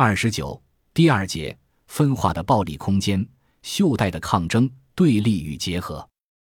二十九第二节分化的暴力空间，袖带的抗争对立与结合。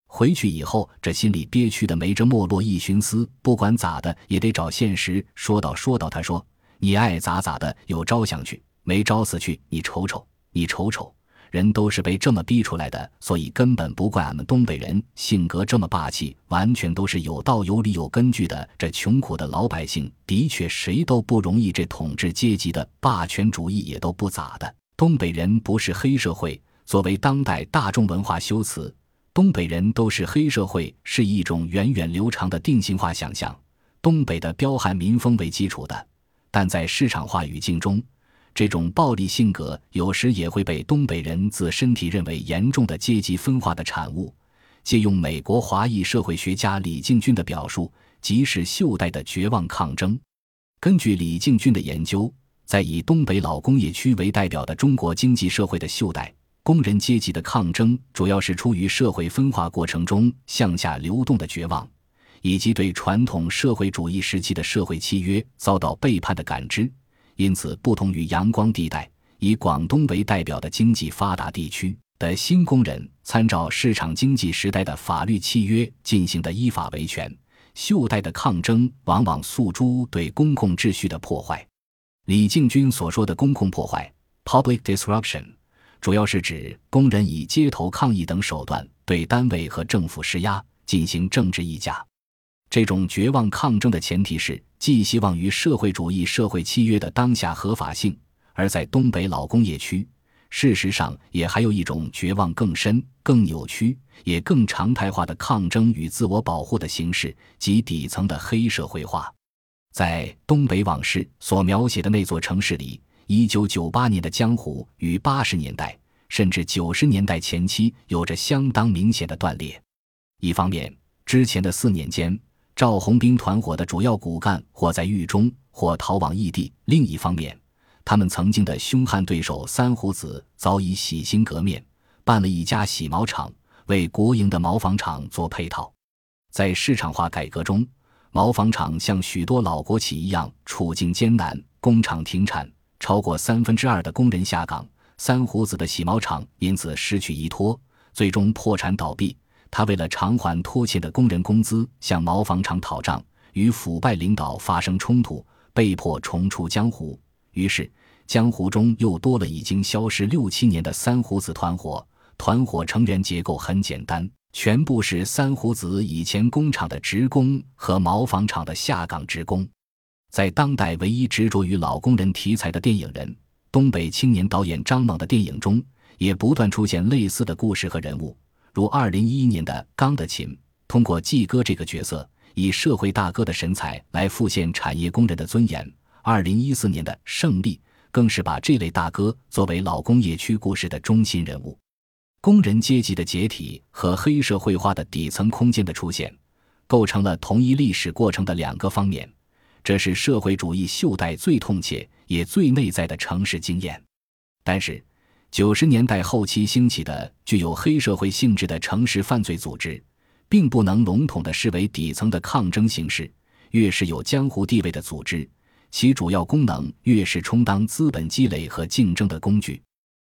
回去以后，这心里憋屈的没着没落，一寻思，不管咋的也得找现实说道说道。他说：“你爱咋咋的，有招想去，没招死去。你瞅瞅，你瞅瞅，人都是被这么逼出来的，所以根本不怪俺们东北人性格这么霸气，完全都是有道有理有根据的。这穷苦的老百姓的确谁都不容易，这统治阶级的霸权主义也都不咋的。东北人不是黑社会，作为当代大众文化修辞。”东北人都是黑社会，是一种源远流长的定型化想象，东北的彪悍民风为基础的。但在市场化语境中，这种暴力性格有时也会被东北人自身体认为严重的阶级分化的产物。借用美国华裔社会学家李敬军的表述，即是袖带的绝望抗争。根据李敬军的研究，在以东北老工业区为代表的中国经济社会的袖带。工人阶级的抗争，主要是出于社会分化过程中向下流动的绝望，以及对传统社会主义时期的社会契约遭到背叛的感知。因此，不同于阳光地带以广东为代表的经济发达地区的新工人，参照市场经济时代的法律契约进行的依法维权，袖带的抗争往往诉诸对公共秩序的破坏。李敬军所说的公共破坏 （public disruption）。主要是指工人以街头抗议等手段对单位和政府施压，进行政治议价。这种绝望抗争的前提是寄希望于社会主义社会契约的当下合法性。而在东北老工业区，事实上也还有一种绝望更深、更扭曲、也更常态化的抗争与自我保护的形式，即底层的黑社会化。在《东北往事》所描写的那座城市里。一九九八年的江湖与八十年代甚至九十年代前期有着相当明显的断裂。一方面，之前的四年间，赵红兵团伙的主要骨干或在狱中，或逃往异地；另一方面，他们曾经的凶悍对手三胡子早已洗心革面，办了一家洗毛厂，为国营的毛纺厂做配套。在市场化改革中，毛纺厂像许多老国企一样处境艰难，工厂停产。超过三分之二的工人下岗，三胡子的洗毛厂因此失去依托，最终破产倒闭。他为了偿还拖欠的工人工资，向毛纺厂讨账，与腐败领导发生冲突，被迫重出江湖。于是，江湖中又多了已经消失六七年的三胡子团伙。团伙成员结构很简单，全部是三胡子以前工厂的职工和毛纺厂的下岗职工。在当代唯一执着于老工人题材的电影人、东北青年导演张猛的电影中，也不断出现类似的故事和人物，如二零一一年的《钢的琴》，通过季哥这个角色，以社会大哥的神采来复现产业工人的尊严；二零一四年的《胜利》，更是把这类大哥作为老工业区故事的中心人物。工人阶级的解体和黑社会化的底层空间的出现，构成了同一历史过程的两个方面。这是社会主义袖带最痛切也最内在的城市经验，但是九十年代后期兴起的具有黑社会性质的城市犯罪组织，并不能笼统的视为底层的抗争形式。越是有江湖地位的组织，其主要功能越是充当资本积累和竞争的工具。《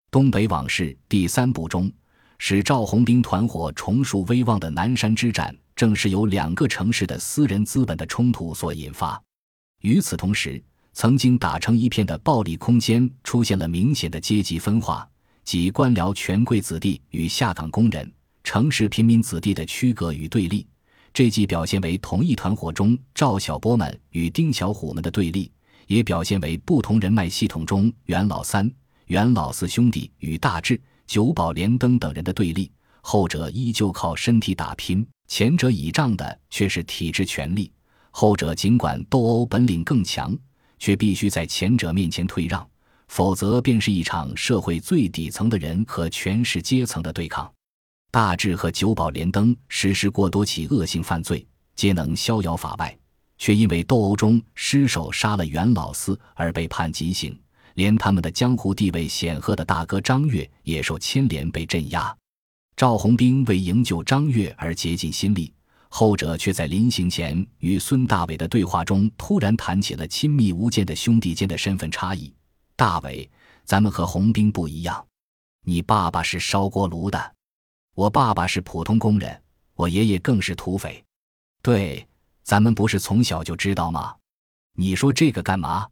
东北往事》第三部中，使赵红兵团伙重树威望的南山之战，正是由两个城市的私人资本的冲突所引发。与此同时，曾经打成一片的暴力空间出现了明显的阶级分化，即官僚权贵子弟与下岗工人、城市平民子弟的区隔与对立。这既表现为同一团伙中赵小波们与丁小虎们的对立，也表现为不同人脉系统中袁老三、袁老四兄弟与大志、九保连登等人的对立。后者依旧靠身体打拼，前者倚仗的却是体制权力。后者尽管斗殴本领更强，却必须在前者面前退让，否则便是一场社会最底层的人和权势阶层的对抗。大智和九保连登实施过多起恶性犯罪，皆能逍遥法外，却因为斗殴中失手杀了袁老四而被判极刑。连他们的江湖地位显赫的大哥张悦也受牵连被镇压。赵红兵为营救张月而竭尽心力。后者却在临行前与孙大伟的对话中突然谈起了亲密无间的兄弟间的身份差异。大伟，咱们和红兵不一样。你爸爸是烧锅炉的，我爸爸是普通工人，我爷爷更是土匪。对，咱们不是从小就知道吗？你说这个干嘛？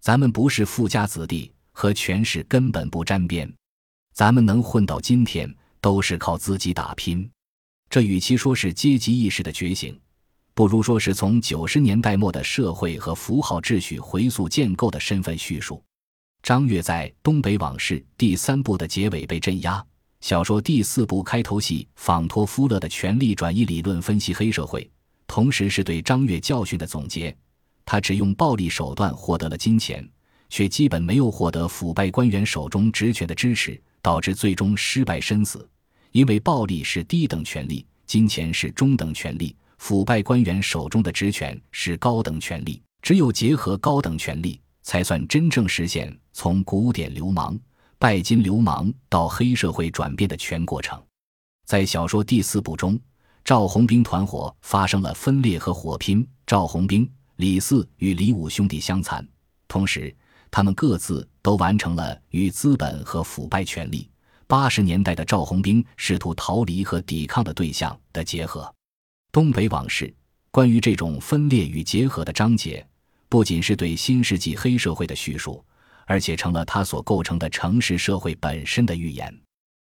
咱们不是富家子弟，和权势根本不沾边。咱们能混到今天，都是靠自己打拼。这与其说是阶级意识的觉醒，不如说是从九十年代末的社会和符号秩序回溯建构的身份叙述。张悦在《东北往事》第三部的结尾被镇压。小说第四部开头戏仿托夫勒的权力转移理论分析黑社会，同时是对张悦教训的总结。他只用暴力手段获得了金钱，却基本没有获得腐败官员手中职权的支持，导致最终失败身死。因为暴力是低等权利，金钱是中等权利，腐败官员手中的职权是高等权利。只有结合高等权利。才算真正实现从古典流氓、拜金流氓到黑社会转变的全过程。在小说第四部中，赵红兵团伙发生了分裂和火拼，赵红兵、李四与李五兄弟相残，同时他们各自都完成了与资本和腐败权力。八十年代的赵红兵试图逃离和抵抗的对象的结合，东北往事关于这种分裂与结合的章节。不仅是对新世纪黑社会的叙述，而且成了他所构成的城市社会本身的预言。